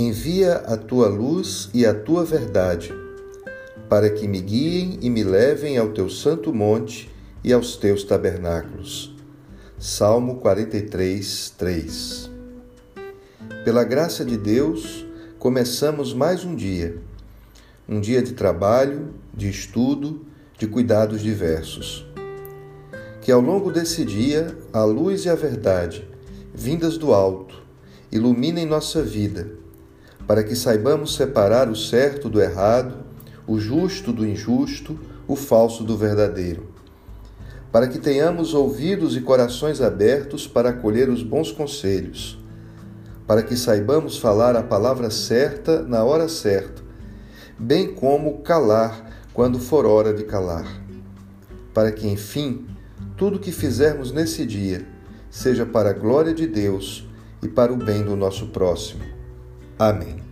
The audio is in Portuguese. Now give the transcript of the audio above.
Envia a tua luz e a tua verdade, para que me guiem e me levem ao teu santo monte e aos teus tabernáculos. Salmo 43, 3 Pela graça de Deus, começamos mais um dia. Um dia de trabalho, de estudo, de cuidados diversos. Que ao longo desse dia, a luz e a verdade, vindas do alto, iluminem nossa vida, para que saibamos separar o certo do errado, o justo do injusto, o falso do verdadeiro. Para que tenhamos ouvidos e corações abertos para acolher os bons conselhos, para que saibamos falar a palavra certa na hora certa, bem como calar quando for hora de calar, para que, enfim, tudo que fizermos nesse dia seja para a glória de Deus e para o bem do nosso próximo. Amém.